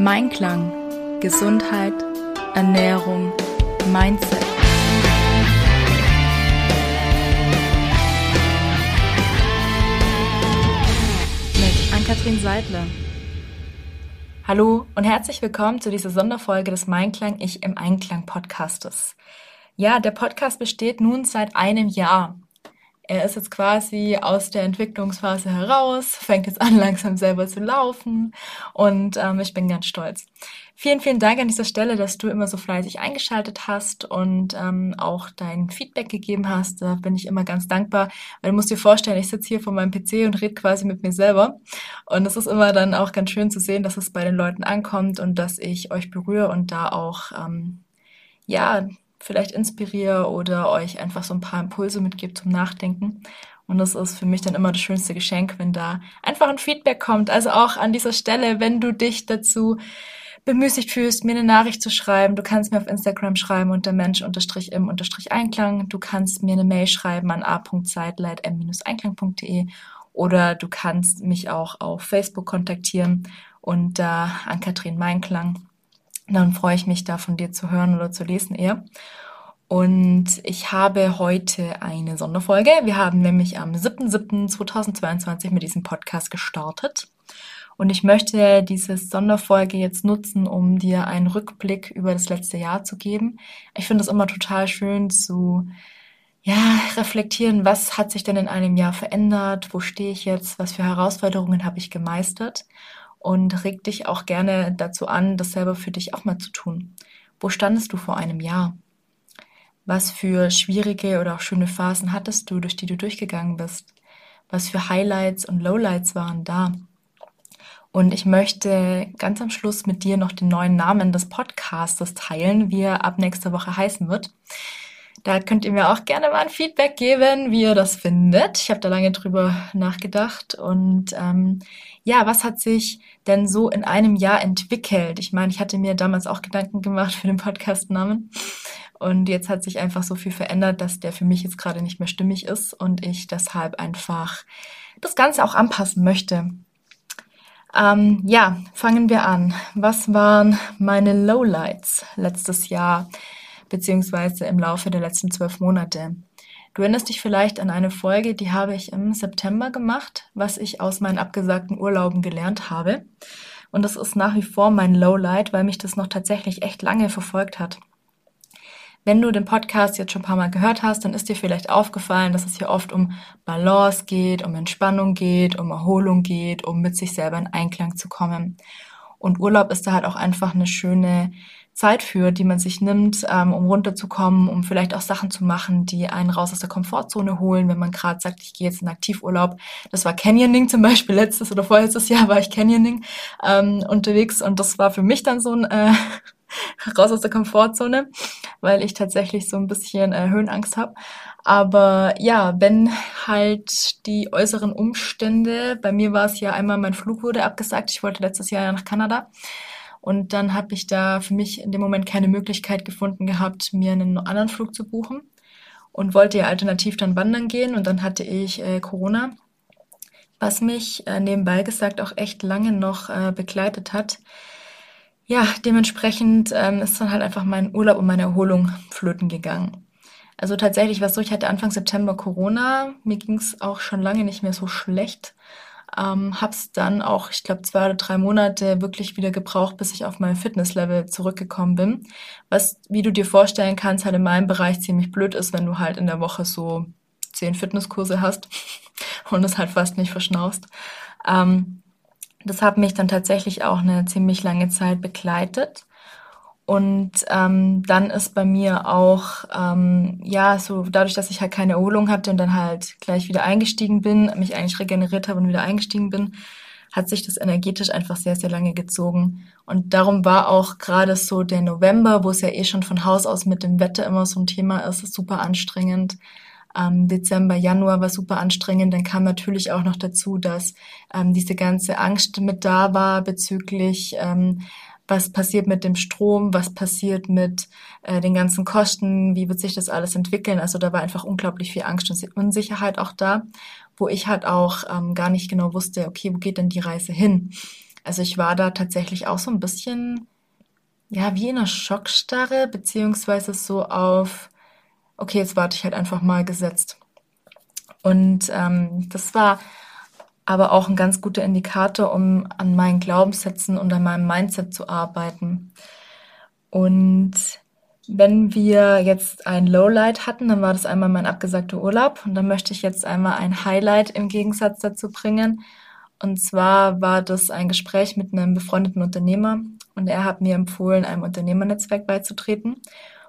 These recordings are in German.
Mein Klang. Gesundheit, Ernährung, Mindset. Mit Ann-Kathrin Seidler. Hallo und herzlich willkommen zu dieser Sonderfolge des Mein Klang Ich im Einklang Podcastes. Ja, der Podcast besteht nun seit einem Jahr er ist jetzt quasi aus der Entwicklungsphase heraus, fängt jetzt an, langsam selber zu laufen und ähm, ich bin ganz stolz. Vielen, vielen Dank an dieser Stelle, dass du immer so fleißig eingeschaltet hast und ähm, auch dein Feedback gegeben hast. Da bin ich immer ganz dankbar, weil du musst dir vorstellen, ich sitze hier vor meinem PC und rede quasi mit mir selber. Und es ist immer dann auch ganz schön zu sehen, dass es bei den Leuten ankommt und dass ich euch berühre und da auch ähm, ja vielleicht inspiriere oder euch einfach so ein paar Impulse mitgebe zum Nachdenken. Und das ist für mich dann immer das schönste Geschenk, wenn da einfach ein Feedback kommt. Also auch an dieser Stelle, wenn du dich dazu bemüßigt fühlst, mir eine Nachricht zu schreiben, du kannst mir auf Instagram schreiben unter mensch-im-einklang. Du kannst mir eine Mail schreiben an a.zeitleit-einklang.de oder du kannst mich auch auf Facebook kontaktieren unter an Kathrin Meinklang dann freue ich mich da von dir zu hören oder zu lesen eher. Und ich habe heute eine Sonderfolge. Wir haben nämlich am 7.7.2022 mit diesem Podcast gestartet. Und ich möchte diese Sonderfolge jetzt nutzen, um dir einen Rückblick über das letzte Jahr zu geben. Ich finde es immer total schön zu ja, reflektieren, was hat sich denn in einem Jahr verändert, wo stehe ich jetzt, was für Herausforderungen habe ich gemeistert und reg dich auch gerne dazu an, das selber für dich auch mal zu tun. Wo standest du vor einem Jahr? Was für schwierige oder auch schöne Phasen hattest du, durch die du durchgegangen bist? Was für Highlights und Lowlights waren da? Und ich möchte ganz am Schluss mit dir noch den neuen Namen des Podcastes teilen, wie er ab nächster Woche heißen wird. Da könnt ihr mir auch gerne mal ein Feedback geben, wie ihr das findet. Ich habe da lange drüber nachgedacht. Und ähm, ja, was hat sich denn so in einem Jahr entwickelt? Ich meine, ich hatte mir damals auch Gedanken gemacht für den Podcastnamen. Und jetzt hat sich einfach so viel verändert, dass der für mich jetzt gerade nicht mehr stimmig ist und ich deshalb einfach das Ganze auch anpassen möchte. Ähm, ja, fangen wir an. Was waren meine Lowlights letztes Jahr? Beziehungsweise im Laufe der letzten zwölf Monate. Du erinnerst dich vielleicht an eine Folge, die habe ich im September gemacht, was ich aus meinen abgesagten Urlauben gelernt habe. Und das ist nach wie vor mein Lowlight, weil mich das noch tatsächlich echt lange verfolgt hat. Wenn du den Podcast jetzt schon ein paar Mal gehört hast, dann ist dir vielleicht aufgefallen, dass es hier oft um Balance geht, um Entspannung geht, um Erholung geht, um mit sich selber in Einklang zu kommen. Und Urlaub ist da halt auch einfach eine schöne Zeit für, die man sich nimmt, ähm, um runterzukommen, um vielleicht auch Sachen zu machen, die einen raus aus der Komfortzone holen, wenn man gerade sagt, ich gehe jetzt in Aktivurlaub. Das war Canyoning zum Beispiel letztes oder vorletztes Jahr war ich Canyoning ähm, unterwegs und das war für mich dann so ein äh, raus aus der Komfortzone, weil ich tatsächlich so ein bisschen äh, Höhenangst habe. Aber ja, wenn halt die äußeren Umstände, bei mir war es ja einmal, mein Flug wurde abgesagt, ich wollte letztes Jahr ja nach Kanada und dann habe ich da für mich in dem Moment keine Möglichkeit gefunden gehabt, mir einen anderen Flug zu buchen und wollte ja alternativ dann wandern gehen und dann hatte ich äh, Corona, was mich äh, nebenbei gesagt auch echt lange noch äh, begleitet hat. Ja, dementsprechend ähm, ist dann halt einfach mein Urlaub und meine Erholung flöten gegangen. Also tatsächlich war es so, ich hatte Anfang September Corona, mir ging es auch schon lange nicht mehr so schlecht ähm, hab's dann auch, ich glaube, zwei oder drei Monate wirklich wieder gebraucht, bis ich auf mein Fitnesslevel zurückgekommen bin. Was, wie du dir vorstellen kannst, halt in meinem Bereich ziemlich blöd ist, wenn du halt in der Woche so zehn Fitnesskurse hast und es halt fast nicht verschnaust. Ähm, das hat mich dann tatsächlich auch eine ziemlich lange Zeit begleitet. Und ähm, dann ist bei mir auch, ähm, ja, so dadurch, dass ich halt keine Erholung hatte und dann halt gleich wieder eingestiegen bin, mich eigentlich regeneriert habe und wieder eingestiegen bin, hat sich das energetisch einfach sehr, sehr lange gezogen. Und darum war auch gerade so der November, wo es ja eh schon von Haus aus mit dem Wetter immer so ein Thema ist, super anstrengend. Ähm, Dezember, Januar war super anstrengend. Dann kam natürlich auch noch dazu, dass ähm, diese ganze Angst mit da war bezüglich ähm, was passiert mit dem Strom, was passiert mit äh, den ganzen Kosten, wie wird sich das alles entwickeln. Also da war einfach unglaublich viel Angst und Unsicherheit auch da, wo ich halt auch ähm, gar nicht genau wusste, okay, wo geht denn die Reise hin? Also ich war da tatsächlich auch so ein bisschen, ja, wie in einer Schockstarre, beziehungsweise so auf, okay, jetzt warte ich halt einfach mal gesetzt. Und ähm, das war aber auch ein ganz guter Indikator, um an meinen Glaubenssätzen und an meinem Mindset zu arbeiten. Und wenn wir jetzt ein Lowlight hatten, dann war das einmal mein abgesagter Urlaub und dann möchte ich jetzt einmal ein Highlight im Gegensatz dazu bringen. Und zwar war das ein Gespräch mit einem befreundeten Unternehmer und er hat mir empfohlen, einem Unternehmernetzwerk beizutreten.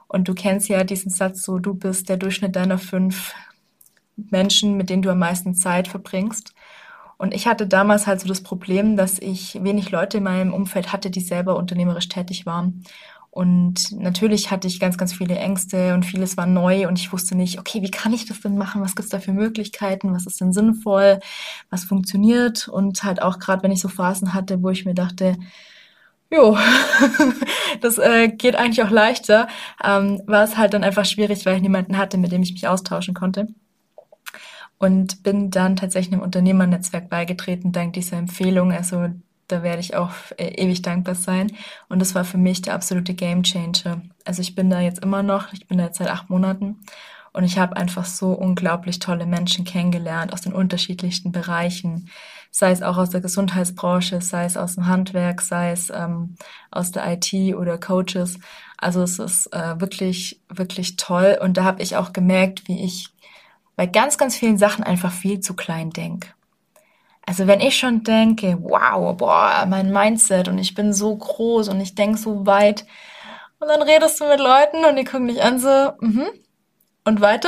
Und du kennst ja diesen Satz so, du bist der Durchschnitt deiner fünf Menschen, mit denen du am meisten Zeit verbringst. Und ich hatte damals halt so das Problem, dass ich wenig Leute in meinem Umfeld hatte, die selber unternehmerisch tätig waren. Und natürlich hatte ich ganz, ganz viele Ängste und vieles war neu und ich wusste nicht, okay, wie kann ich das denn machen? Was gibt's da für Möglichkeiten? Was ist denn sinnvoll? Was funktioniert? Und halt auch gerade, wenn ich so Phasen hatte, wo ich mir dachte, jo, das äh, geht eigentlich auch leichter, ähm, war es halt dann einfach schwierig, weil ich niemanden hatte, mit dem ich mich austauschen konnte und bin dann tatsächlich einem Unternehmernetzwerk beigetreten, dank dieser Empfehlung. Also da werde ich auch äh, ewig dankbar sein. Und das war für mich der absolute Game Changer. Also ich bin da jetzt immer noch, ich bin da jetzt seit acht Monaten und ich habe einfach so unglaublich tolle Menschen kennengelernt aus den unterschiedlichsten Bereichen, sei es auch aus der Gesundheitsbranche, sei es aus dem Handwerk, sei es ähm, aus der IT oder Coaches. Also es ist äh, wirklich, wirklich toll. Und da habe ich auch gemerkt, wie ich bei ganz, ganz vielen Sachen einfach viel zu klein denke. Also wenn ich schon denke, wow, boah, mein Mindset und ich bin so groß und ich denke so weit und dann redest du mit Leuten und die gucken dich an so, mhm, und weiter?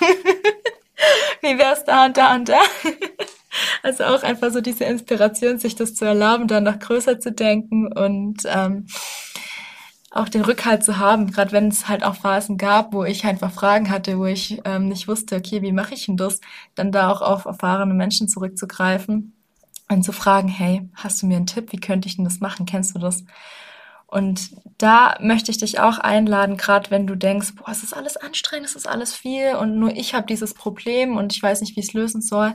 Wie wär's da und da und da? Also auch einfach so diese Inspiration, sich das zu erlauben, dann noch größer zu denken und ähm, auch den Rückhalt zu haben, gerade wenn es halt auch Phasen gab, wo ich einfach Fragen hatte, wo ich ähm, nicht wusste, okay, wie mache ich denn das, dann da auch auf erfahrene Menschen zurückzugreifen und zu fragen, hey, hast du mir einen Tipp, wie könnte ich denn das machen, kennst du das? Und da möchte ich dich auch einladen, gerade wenn du denkst, boah, es ist alles anstrengend, es ist alles viel und nur ich habe dieses Problem und ich weiß nicht, wie es lösen soll.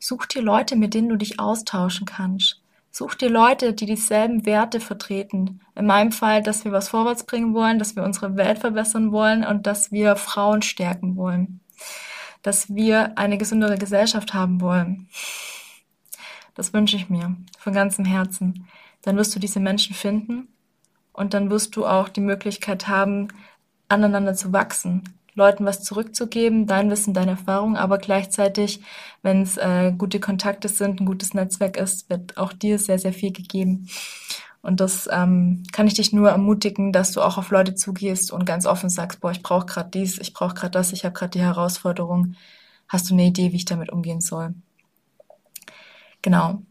Such dir Leute, mit denen du dich austauschen kannst. Such dir Leute, die dieselben Werte vertreten. In meinem Fall, dass wir was vorwärts bringen wollen, dass wir unsere Welt verbessern wollen und dass wir Frauen stärken wollen. Dass wir eine gesündere Gesellschaft haben wollen. Das wünsche ich mir von ganzem Herzen. Dann wirst du diese Menschen finden und dann wirst du auch die Möglichkeit haben, aneinander zu wachsen, Leuten was zurückzugeben, dein Wissen, deine Erfahrung, aber gleichzeitig, wenn es äh, gute Kontakte sind, ein gutes Netzwerk ist, wird auch dir sehr, sehr viel gegeben. Und das ähm, kann ich dich nur ermutigen, dass du auch auf Leute zugehst und ganz offen sagst, boah, ich brauche gerade dies, ich brauche gerade das, ich habe gerade die Herausforderung. Hast du eine Idee, wie ich damit umgehen soll? Genau.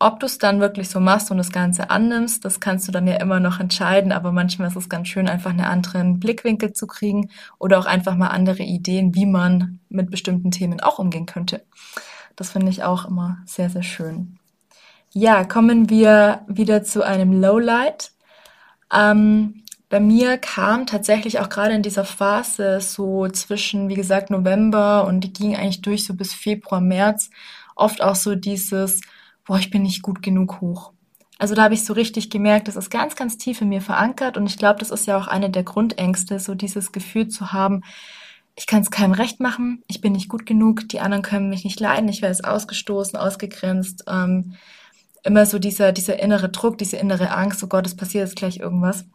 Ob du es dann wirklich so machst und das Ganze annimmst, das kannst du dann ja immer noch entscheiden, aber manchmal ist es ganz schön, einfach einen anderen Blickwinkel zu kriegen oder auch einfach mal andere Ideen, wie man mit bestimmten Themen auch umgehen könnte. Das finde ich auch immer sehr, sehr schön. Ja, kommen wir wieder zu einem Lowlight. Ähm, bei mir kam tatsächlich auch gerade in dieser Phase so zwischen, wie gesagt, November und die ging eigentlich durch so bis Februar, März oft auch so dieses, boah, ich bin nicht gut genug hoch. Also da habe ich so richtig gemerkt, das ist ganz, ganz tief in mir verankert und ich glaube, das ist ja auch eine der Grundängste, so dieses Gefühl zu haben, ich kann es keinem recht machen, ich bin nicht gut genug, die anderen können mich nicht leiden, ich werde es ausgestoßen, ausgegrenzt. Ähm, immer so dieser, dieser innere Druck, diese innere Angst, oh Gott, es passiert jetzt gleich irgendwas,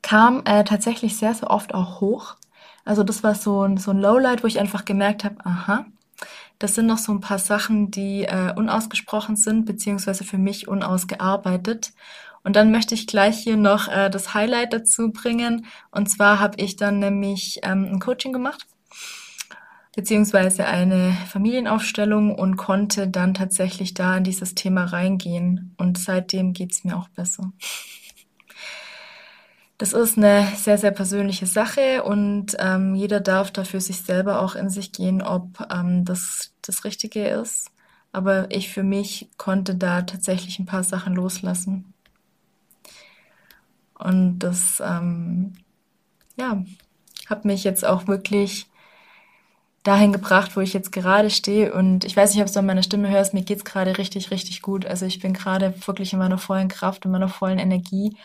kam äh, tatsächlich sehr, sehr oft auch hoch. Also das war so ein, so ein Lowlight, wo ich einfach gemerkt habe, aha, das sind noch so ein paar Sachen, die äh, unausgesprochen sind, beziehungsweise für mich unausgearbeitet. Und dann möchte ich gleich hier noch äh, das Highlight dazu bringen. Und zwar habe ich dann nämlich ähm, ein Coaching gemacht, beziehungsweise eine Familienaufstellung und konnte dann tatsächlich da in dieses Thema reingehen. Und seitdem geht's mir auch besser. Das ist eine sehr, sehr persönliche Sache und ähm, jeder darf dafür sich selber auch in sich gehen, ob ähm, das das Richtige ist. Aber ich für mich konnte da tatsächlich ein paar Sachen loslassen. Und das, ähm, ja, hat mich jetzt auch wirklich dahin gebracht, wo ich jetzt gerade stehe. Und ich weiß nicht, ob du an meiner Stimme hörst, mir geht's gerade richtig, richtig gut. Also ich bin gerade wirklich in meiner vollen Kraft, in meiner vollen Energie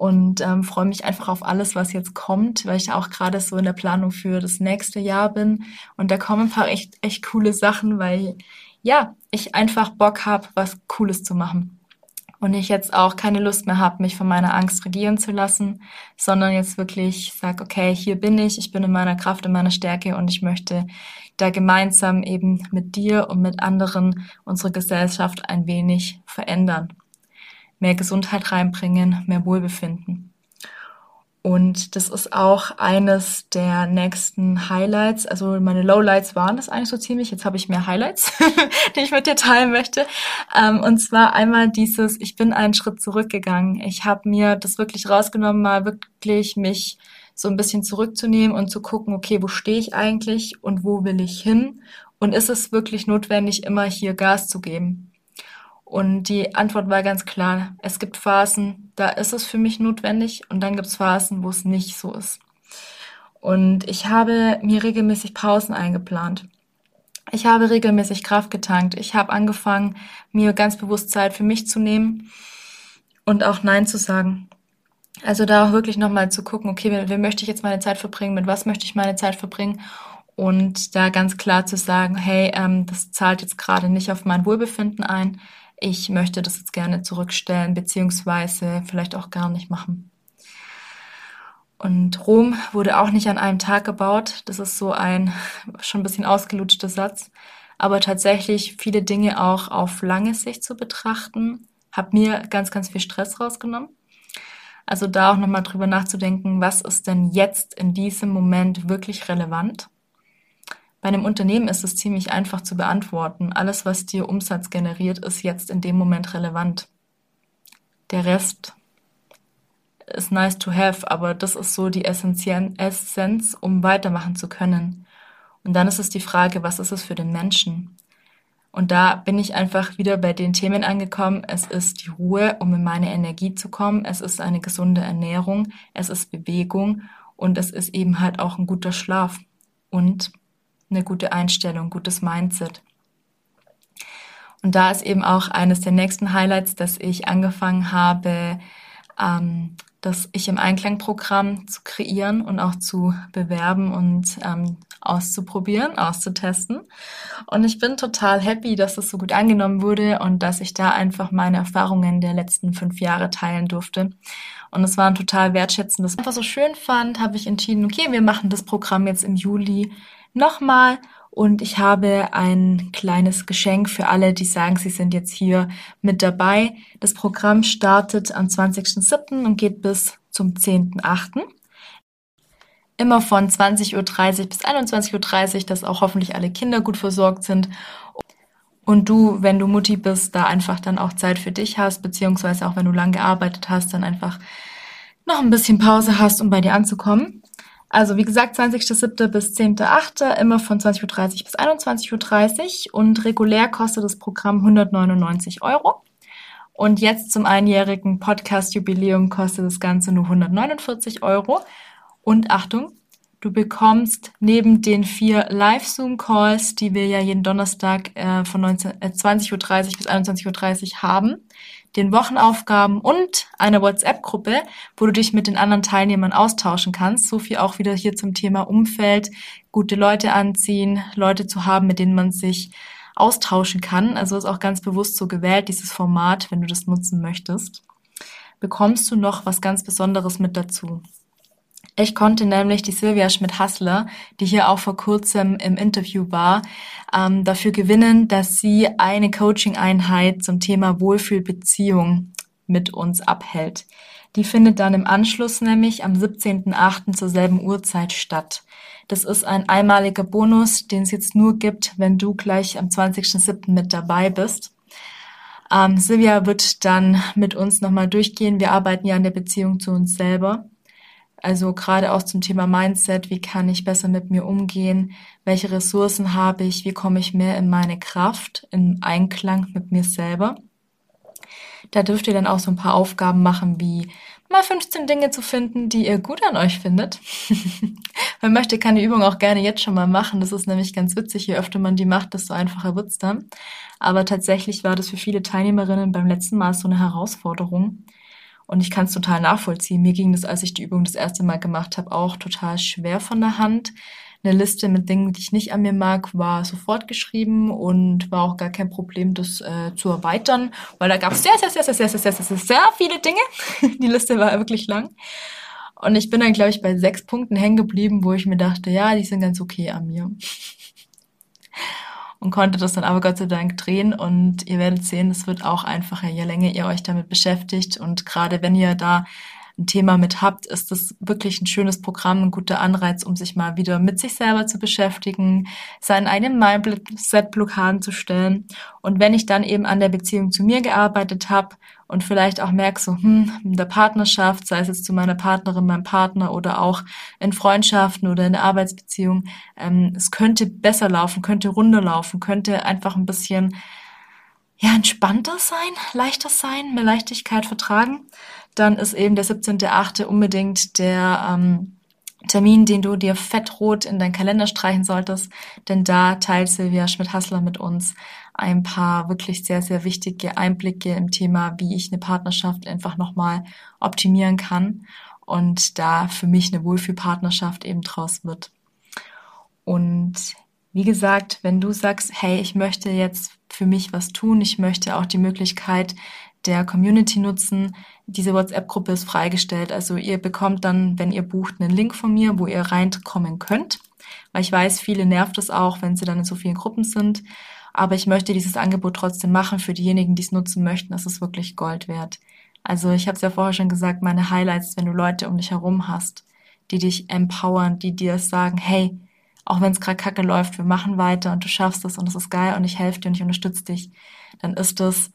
und ähm, freue mich einfach auf alles, was jetzt kommt, weil ich auch gerade so in der Planung für das nächste Jahr bin. Und da kommen ein paar echt, echt coole Sachen, weil ja, ich einfach Bock habe, was Cooles zu machen und ich jetzt auch keine Lust mehr habe, mich von meiner Angst regieren zu lassen, sondern jetzt wirklich sage, okay, hier bin ich, ich bin in meiner Kraft, in meiner Stärke und ich möchte da gemeinsam eben mit dir und mit anderen unsere Gesellschaft ein wenig verändern. Mehr Gesundheit reinbringen, mehr Wohlbefinden. Und das ist auch eines der nächsten Highlights. Also meine Lowlights waren das eigentlich so ziemlich. Jetzt habe ich mehr Highlights, die ich mit dir teilen möchte. Ähm, und zwar einmal dieses, ich bin einen Schritt zurückgegangen. Ich habe mir das wirklich rausgenommen, mal wirklich mich so ein bisschen zurückzunehmen und zu gucken, okay, wo stehe ich eigentlich und wo will ich hin? Und ist es wirklich notwendig, immer hier Gas zu geben? Und die Antwort war ganz klar. Es gibt Phasen, da ist es für mich notwendig und dann gibt es Phasen, wo es nicht so ist. Und ich habe mir regelmäßig Pausen eingeplant. Ich habe regelmäßig Kraft getankt. Ich habe angefangen, mir ganz bewusst Zeit für mich zu nehmen und auch Nein zu sagen. Also da auch wirklich nochmal zu gucken, okay, wie, möchte ich jetzt meine Zeit verbringen, mit was möchte ich meine Zeit verbringen und da ganz klar zu sagen, hey, ähm, das zahlt jetzt gerade nicht auf mein Wohlbefinden ein ich möchte das jetzt gerne zurückstellen, beziehungsweise vielleicht auch gar nicht machen. Und Rom wurde auch nicht an einem Tag gebaut. Das ist so ein schon ein bisschen ausgelutschter Satz. Aber tatsächlich viele Dinge auch auf lange Sicht zu betrachten, hat mir ganz, ganz viel Stress rausgenommen. Also da auch nochmal drüber nachzudenken, was ist denn jetzt in diesem Moment wirklich relevant? Bei einem Unternehmen ist es ziemlich einfach zu beantworten. Alles, was dir Umsatz generiert, ist jetzt in dem Moment relevant. Der Rest ist nice to have, aber das ist so die Essenz, um weitermachen zu können. Und dann ist es die Frage, was ist es für den Menschen? Und da bin ich einfach wieder bei den Themen angekommen. Es ist die Ruhe, um in meine Energie zu kommen. Es ist eine gesunde Ernährung. Es ist Bewegung. Und es ist eben halt auch ein guter Schlaf. Und eine gute Einstellung, gutes Mindset. Und da ist eben auch eines der nächsten Highlights, dass ich angefangen habe, ähm, das Ich im Einklang-Programm zu kreieren und auch zu bewerben und ähm, auszuprobieren, auszutesten. Und ich bin total happy, dass das so gut angenommen wurde und dass ich da einfach meine Erfahrungen der letzten fünf Jahre teilen durfte. Und es war ein total wertschätzendes. Einfach so schön fand, habe ich entschieden, okay, wir machen das Programm jetzt im Juli nochmal und ich habe ein kleines Geschenk für alle, die sagen, sie sind jetzt hier mit dabei. Das Programm startet am 20.07. und geht bis zum 10.08. Immer von 20.30 Uhr bis 21.30 Uhr, dass auch hoffentlich alle Kinder gut versorgt sind. Und du, wenn du Mutti bist, da einfach dann auch Zeit für dich hast, beziehungsweise auch wenn du lang gearbeitet hast, dann einfach noch ein bisschen Pause hast, um bei dir anzukommen. Also wie gesagt, 20.07. bis 10.08. immer von 20.30 Uhr bis 21.30 Uhr und regulär kostet das Programm 199 Euro. Und jetzt zum einjährigen Podcast-Jubiläum kostet das Ganze nur 149 Euro. Und Achtung, du bekommst neben den vier Live-Zoom-Calls, die wir ja jeden Donnerstag äh, von 19, äh, 20.30 Uhr bis 21.30 Uhr haben, den Wochenaufgaben und einer WhatsApp-Gruppe, wo du dich mit den anderen Teilnehmern austauschen kannst. So viel auch wieder hier zum Thema Umfeld, gute Leute anziehen, Leute zu haben, mit denen man sich austauschen kann. Also ist auch ganz bewusst so gewählt, dieses Format, wenn du das nutzen möchtest. Bekommst du noch was ganz Besonderes mit dazu. Ich konnte nämlich die Silvia Schmidt-Hassler, die hier auch vor kurzem im Interview war, ähm, dafür gewinnen, dass sie eine Coaching-Einheit zum Thema Wohlfühlbeziehung mit uns abhält. Die findet dann im Anschluss nämlich am 17.08. zur selben Uhrzeit statt. Das ist ein einmaliger Bonus, den es jetzt nur gibt, wenn du gleich am 20.07. mit dabei bist. Ähm, Silvia wird dann mit uns nochmal durchgehen. Wir arbeiten ja an der Beziehung zu uns selber. Also gerade auch zum Thema Mindset, wie kann ich besser mit mir umgehen, welche Ressourcen habe ich, wie komme ich mehr in meine Kraft, in Einklang mit mir selber. Da dürft ihr dann auch so ein paar Aufgaben machen, wie mal 15 Dinge zu finden, die ihr gut an euch findet. Wer möchte, kann die Übung auch gerne jetzt schon mal machen. Das ist nämlich ganz witzig. Je öfter man die macht, desto einfacher wird's dann. Aber tatsächlich war das für viele Teilnehmerinnen beim letzten Mal so eine Herausforderung. Und ich kann es total nachvollziehen. Mir ging das, als ich die Übung das erste Mal gemacht habe, auch total schwer von der Hand. Eine Liste mit Dingen, die ich nicht an mir mag, war sofort geschrieben und war auch gar kein Problem, das äh, zu erweitern, weil da gab es sehr, sehr, sehr, sehr, sehr, sehr, sehr, sehr, sehr viele Dinge. Die Liste war wirklich lang. Und ich bin dann, glaube ich, bei sechs Punkten hängen geblieben, wo ich mir dachte, ja, die sind ganz okay an mir. Und konnte das dann aber Gott sei Dank drehen und ihr werdet sehen, es wird auch einfacher, je länger ihr euch damit beschäftigt und gerade wenn ihr da ein Thema mit habt, ist das wirklich ein schönes Programm, ein guter Anreiz, um sich mal wieder mit sich selber zu beschäftigen, seinen eigenen Mindset-Blockaden zu stellen. Und wenn ich dann eben an der Beziehung zu mir gearbeitet habe und vielleicht auch merke, so, hm, in der Partnerschaft, sei es jetzt zu meiner Partnerin, meinem Partner oder auch in Freundschaften oder in der Arbeitsbeziehung, ähm, es könnte besser laufen, könnte runder laufen, könnte einfach ein bisschen ja, entspannter sein, leichter sein, mehr Leichtigkeit vertragen, dann ist eben der 17.8. unbedingt der ähm, Termin, den du dir fettrot in deinen Kalender streichen solltest, denn da teilt Silvia Schmidt-Hassler mit uns ein paar wirklich sehr, sehr wichtige Einblicke im Thema, wie ich eine Partnerschaft einfach nochmal optimieren kann und da für mich eine Wohlfühlpartnerschaft eben draus wird. Und wie gesagt, wenn du sagst, hey, ich möchte jetzt für mich was tun, ich möchte auch die Möglichkeit der Community nutzen, diese WhatsApp-Gruppe ist freigestellt. Also ihr bekommt dann, wenn ihr bucht, einen Link von mir, wo ihr reinkommen könnt. Weil ich weiß, viele nervt es auch, wenn sie dann in so vielen Gruppen sind. Aber ich möchte dieses Angebot trotzdem machen für diejenigen, die es nutzen möchten. Das ist wirklich Gold wert. Also ich habe es ja vorher schon gesagt, meine Highlights, wenn du Leute um dich herum hast, die dich empowern, die dir sagen, hey, auch wenn es gerade kacke läuft, wir machen weiter und du schaffst es und es ist geil und ich helfe dir und ich unterstütze dich, dann ist es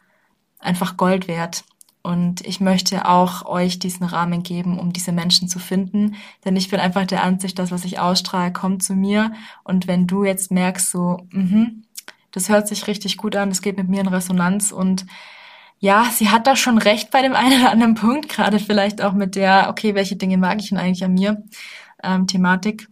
einfach Gold wert. Und ich möchte auch euch diesen Rahmen geben, um diese Menschen zu finden. Denn ich bin einfach der Ansicht, dass was ich ausstrahle, kommt zu mir. Und wenn du jetzt merkst, so, mhm, das hört sich richtig gut an, das geht mit mir in Resonanz und ja, sie hat da schon recht bei dem einen oder anderen Punkt, gerade vielleicht auch mit der, okay, welche Dinge mag ich denn eigentlich an mir, ähm, Thematik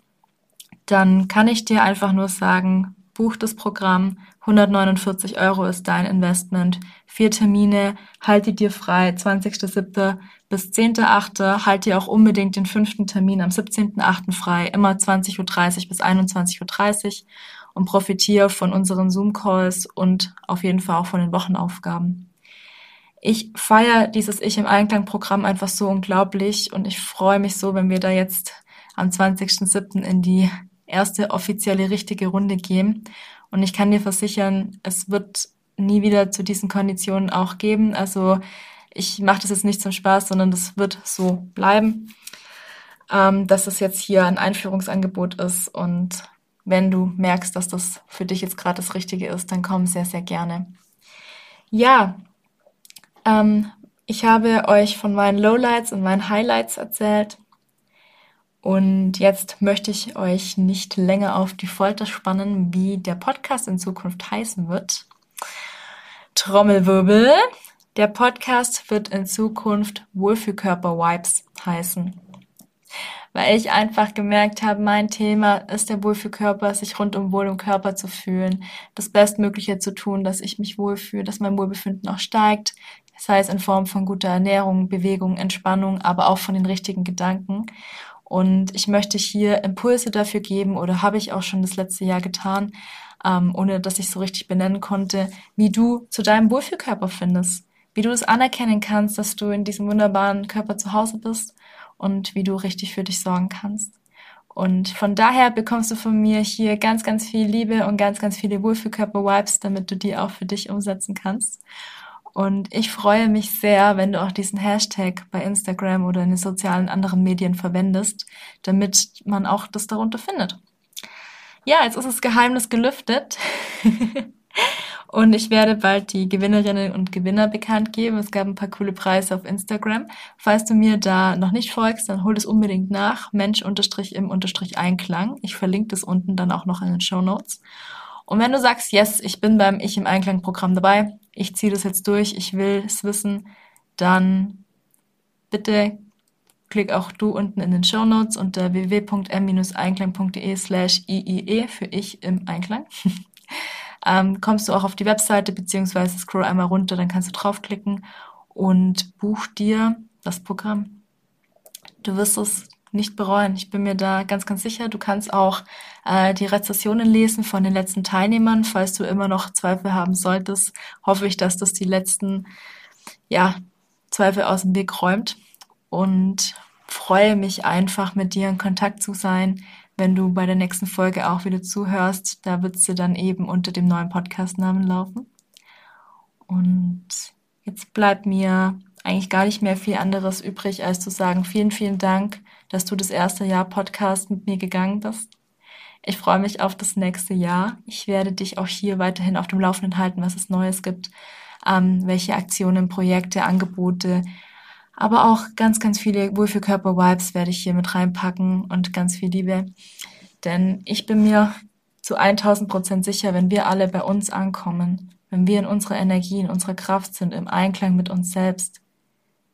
dann kann ich dir einfach nur sagen, buch das Programm, 149 Euro ist dein Investment, vier Termine, halte dir frei, 20.07. bis 10.08. Halt dir auch unbedingt den fünften Termin am 17.08. frei, immer 20.30 Uhr bis 21.30 Uhr und profitiere von unseren Zoom-Calls und auf jeden Fall auch von den Wochenaufgaben. Ich feiere dieses Ich im Einklang-Programm einfach so unglaublich und ich freue mich so, wenn wir da jetzt am 20.07. in die erste offizielle richtige Runde gehen. Und ich kann dir versichern, es wird nie wieder zu diesen Konditionen auch geben. Also ich mache das jetzt nicht zum Spaß, sondern das wird so bleiben, ähm, dass es jetzt hier ein Einführungsangebot ist. Und wenn du merkst, dass das für dich jetzt gerade das Richtige ist, dann komm sehr, sehr gerne. Ja, ähm, ich habe euch von meinen Lowlights und meinen Highlights erzählt. Und jetzt möchte ich euch nicht länger auf die Folter spannen, wie der Podcast in Zukunft heißen wird. Trommelwirbel. Der Podcast wird in Zukunft Wohlfühlkörper-Vibes heißen. Weil ich einfach gemerkt habe, mein Thema ist der Wohlfühlkörper, sich rundum wohl im Körper zu fühlen, das Bestmögliche zu tun, dass ich mich wohlfühle, dass mein Wohlbefinden auch steigt, sei es in Form von guter Ernährung, Bewegung, Entspannung, aber auch von den richtigen Gedanken. Und ich möchte hier Impulse dafür geben oder habe ich auch schon das letzte Jahr getan, ähm, ohne dass ich so richtig benennen konnte, wie du zu deinem Wohlfühlkörper findest, wie du es anerkennen kannst, dass du in diesem wunderbaren Körper zu Hause bist und wie du richtig für dich sorgen kannst. Und von daher bekommst du von mir hier ganz, ganz viel Liebe und ganz, ganz viele Wohlfühlkörper-Vibes, damit du die auch für dich umsetzen kannst. Und ich freue mich sehr, wenn du auch diesen Hashtag bei Instagram oder in den sozialen anderen Medien verwendest, damit man auch das darunter findet. Ja, jetzt ist das Geheimnis gelüftet. und ich werde bald die Gewinnerinnen und Gewinner bekannt geben. Es gab ein paar coole Preise auf Instagram. Falls du mir da noch nicht folgst, dann hol es unbedingt nach. Mensch unterstrich im unterstrich Einklang. Ich verlinke das unten dann auch noch in den Show Notes. Und wenn du sagst, yes, ich bin beim Ich im Einklang Programm dabei, ich ziehe das jetzt durch, ich will es wissen, dann bitte klick auch du unten in den Show Notes unter www.m-einklang.de slash iie für ich im Einklang. ähm, kommst du auch auf die Webseite beziehungsweise scroll einmal runter, dann kannst du draufklicken und buch dir das Programm. Du wirst es nicht bereuen. Ich bin mir da ganz, ganz sicher. Du kannst auch äh, die Rezessionen lesen von den letzten Teilnehmern. Falls du immer noch Zweifel haben solltest, hoffe ich, dass das die letzten ja, Zweifel aus dem Weg räumt und freue mich einfach mit dir in Kontakt zu sein, wenn du bei der nächsten Folge auch wieder zuhörst. Da wird sie dann eben unter dem neuen Podcastnamen laufen. Und jetzt bleibt mir eigentlich gar nicht mehr viel anderes übrig, als zu sagen, vielen, vielen Dank, dass du das erste Jahr Podcast mit mir gegangen bist. Ich freue mich auf das nächste Jahr. Ich werde dich auch hier weiterhin auf dem Laufenden halten, was es Neues gibt, ähm, welche Aktionen, Projekte, Angebote, aber auch ganz, ganz viele Wohlfühlkörper-Vibes werde ich hier mit reinpacken und ganz viel Liebe. Denn ich bin mir zu 1000 Prozent sicher, wenn wir alle bei uns ankommen, wenn wir in unserer Energie, in unserer Kraft sind, im Einklang mit uns selbst,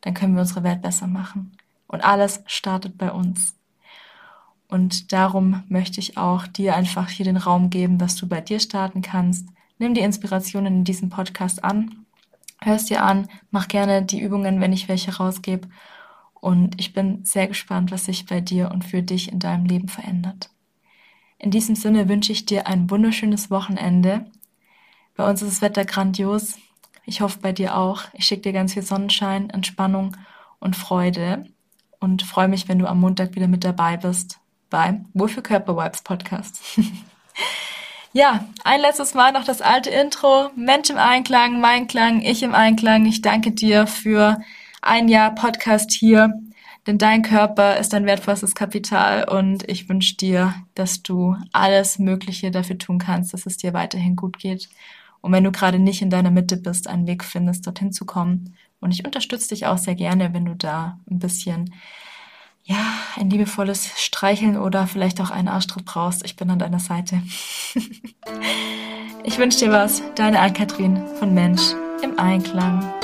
dann können wir unsere Welt besser machen. Und alles startet bei uns. Und darum möchte ich auch dir einfach hier den Raum geben, dass du bei dir starten kannst. Nimm die Inspirationen in diesem Podcast an, hörst dir an, mach gerne die Übungen, wenn ich welche rausgebe. Und ich bin sehr gespannt, was sich bei dir und für dich in deinem Leben verändert. In diesem Sinne wünsche ich dir ein wunderschönes Wochenende. Bei uns ist das Wetter grandios. Ich hoffe bei dir auch. Ich schicke dir ganz viel Sonnenschein, Entspannung und Freude und freue mich, wenn du am Montag wieder mit dabei bist beim Wohlfühl Körper Vibes Podcast. ja, ein letztes Mal noch das alte Intro. Mensch im Einklang, mein Klang, ich im Einklang. Ich danke dir für ein Jahr Podcast hier, denn dein Körper ist dein wertvollstes Kapital und ich wünsche dir, dass du alles Mögliche dafür tun kannst, dass es dir weiterhin gut geht und wenn du gerade nicht in deiner Mitte bist, einen Weg findest, dorthin zu kommen. Und ich unterstütze dich auch sehr gerne, wenn du da ein bisschen, ja, ein liebevolles Streicheln oder vielleicht auch einen Arschtritt brauchst. Ich bin an deiner Seite. ich wünsche dir was. Deine Ann-Kathrin von Mensch im Einklang.